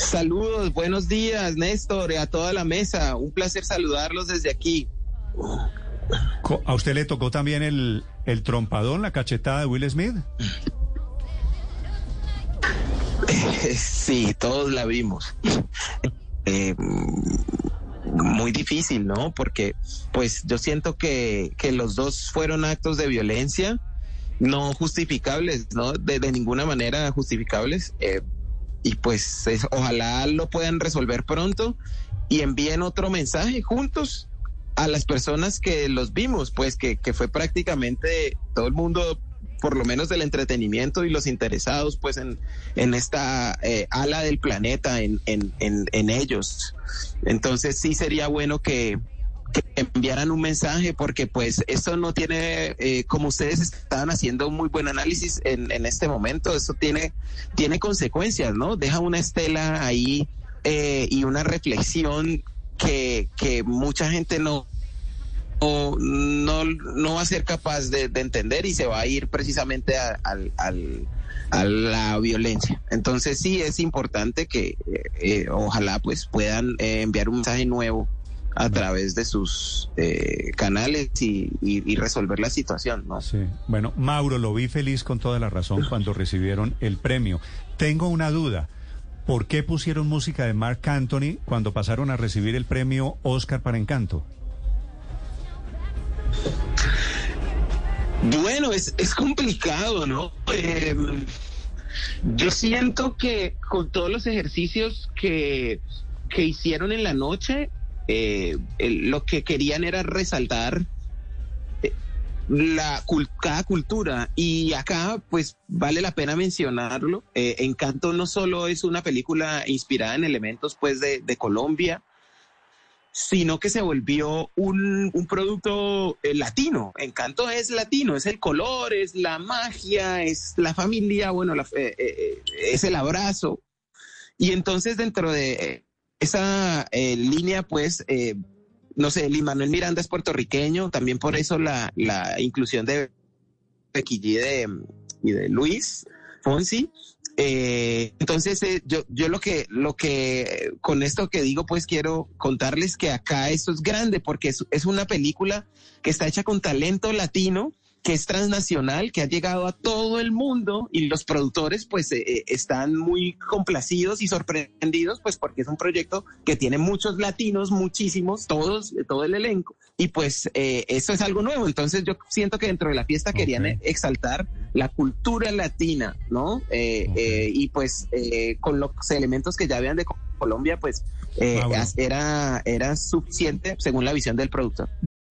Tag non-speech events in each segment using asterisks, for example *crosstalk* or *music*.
Saludos, buenos días, Néstor, y a toda la mesa. Un placer saludarlos desde aquí. ¿A usted le tocó también el, el trompadón, la cachetada de Will Smith? Sí, todos la vimos. Eh, muy difícil, ¿no? Porque pues yo siento que, que los dos fueron actos de violencia no justificables, ¿no? De, de ninguna manera justificables. Eh, y pues es, ojalá lo puedan resolver pronto y envíen otro mensaje juntos a las personas que los vimos, pues que, que fue prácticamente todo el mundo por lo menos del entretenimiento y los interesados pues en, en esta eh, ala del planeta, en, en, en, ellos. Entonces sí sería bueno que, que enviaran un mensaje porque pues esto no tiene, eh, como ustedes estaban haciendo un muy buen análisis en, en este momento, esto tiene, tiene consecuencias, ¿no? Deja una estela ahí eh, y una reflexión que, que mucha gente no, no, no, no va a ser capaz de, de, entender y se va a ir precisamente a, al, a la violencia. Entonces sí es importante que eh, ojalá pues puedan enviar un mensaje nuevo a través de sus eh, canales y, y, y, resolver la situación. ¿no? Sí. Bueno, Mauro, lo vi feliz con toda la razón cuando recibieron el premio. Tengo una duda. ¿Por qué pusieron música de Mark Anthony cuando pasaron a recibir el premio Oscar para Encanto? Bueno, es, es complicado, ¿no? Eh, yo siento que con todos los ejercicios que, que hicieron en la noche, eh, el, lo que querían era resaltar eh, la cada cultura y acá pues vale la pena mencionarlo eh, Encanto no solo es una película inspirada en elementos pues de, Colombia sino que se volvió un, un producto eh, latino. Encanto es latino, es el color, es la magia, es la familia, bueno, la, eh, eh, es el abrazo. Y entonces dentro de esa eh, línea, pues, no sé, Lin Manuel Miranda es puertorriqueño, también por eso la, la inclusión de Becky G de, y de Luis Fonsi. Eh, entonces, eh, yo, yo lo que, lo que, con esto que digo, pues quiero contarles que acá esto es grande porque es, es una película que está hecha con talento latino, que es transnacional, que ha llegado a todo el mundo y los productores pues eh, están muy complacidos y sorprendidos pues porque es un proyecto que tiene muchos latinos, muchísimos, todos, todo el elenco y pues eh, eso es algo nuevo. Entonces yo siento que dentro de la fiesta querían exaltar la cultura latina, ¿no? Eh, okay. y pues con los elementos que ya habían de Colombia pues ah, era, era suficiente según la visión del productor.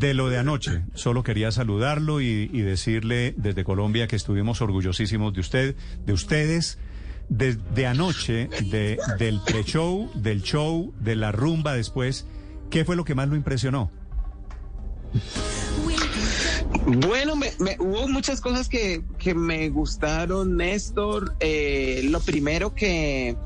De lo de anoche, solo quería saludarlo y, y decirle desde Colombia que estuvimos orgullosísimos de usted, de ustedes, de, de anoche, de, del pre-show, del show, de la rumba después. ¿Qué fue lo que más lo impresionó? Bueno, me, me, hubo muchas cosas que, que me gustaron, Néstor. Eh, lo primero que,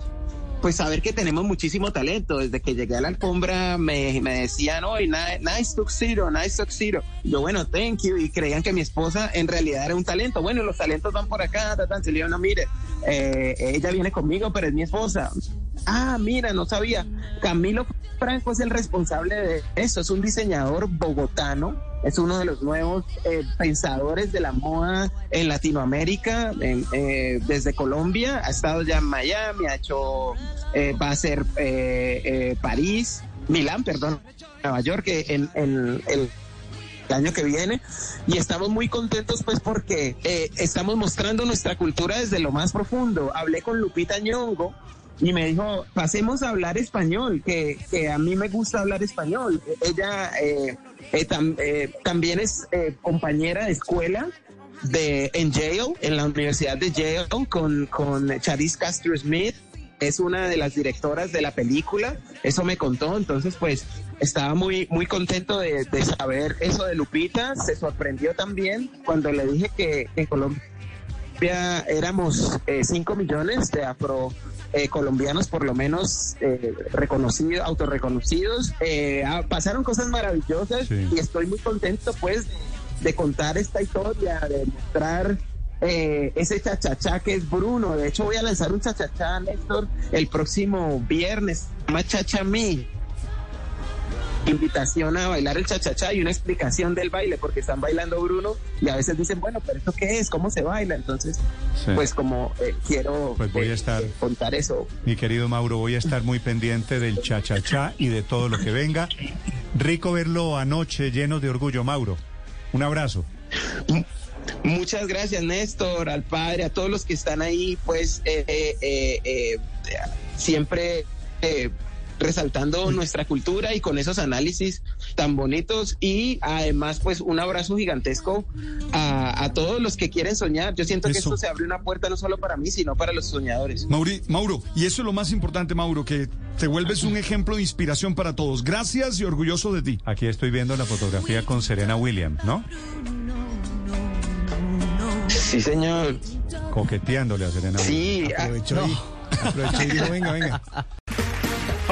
pues saber que tenemos muchísimo talento. Desde que llegué a la alfombra me, me decían, hoy nice tuxedo, nice tuxedo. Yo, bueno, thank you. Y creían que mi esposa en realidad era un talento. Bueno, los talentos van por acá. Se le no, mire, eh, ella viene conmigo, pero es mi esposa. Ah, mira, no sabía. Camilo Franco es el responsable de eso, es un diseñador bogotano, es uno de los nuevos eh, pensadores de la moda en Latinoamérica, eh, desde Colombia, ha estado ya en Miami, ha hecho, eh, va a ser París, Milán, perdón, Nueva York, en, el año que viene y estamos muy contentos pues porque estamos mostrando nuestra cultura desde lo más profundo. Hablé con Lupita Ñongo, y me dijo, pasemos a hablar español, que, a mí me gusta hablar español. Ella eh, eh, eh, también es compañera de escuela de, en Yale, en la Universidad de Yale, con, con Charis Castro Smith. Es una de las directoras de la película, eso me contó, entonces pues estaba muy, muy contento de, de saber eso de Lupita, se sorprendió también cuando le dije que en Colombia éramos 5 millones de afro eh, colombianos por lo menos eh, reconocidos, autorreconocidos. Eh, ah, pasaron cosas maravillosas y estoy muy contento pues de contar esta historia, de mostrar eh, ese chachachá que es Bruno. De hecho voy a lanzar un chachachá, Néstor, el próximo viernes, se llama invitación a bailar el chachachá y una explicación del baile, porque están bailando Bruno y a veces dicen, bueno, pero ¿esto qué es? ¿Cómo se baila? Entonces, pues como eh, quiero pues voy a eh, estar, eh, contar eso. Mi querido Mauro, voy a estar muy pendiente del chachachá y de todo lo que venga. Rico verlo anoche lleno de orgullo, Mauro. Un abrazo. Muchas gracias, Néstor, al padre, a todos los que están ahí, pues siempre resaltando nuestra cultura y con esos análisis tan bonitos y además pues un abrazo gigantesco a, todos los que quieren soñar. Yo siento que esto se abre una puerta no solo para mí, sino para los soñadores. Mauri, Mauro, y eso es lo más importante, Mauro, que te vuelves un ejemplo de inspiración para todos. Gracias y orgulloso de ti. Aquí estoy viendo la fotografía con Serena Williams, ¿no? Sí, señor. Coqueteándole a Serena Williams. Sí, aprovechó Aprovechó y dijo, venga, venga. *laughs*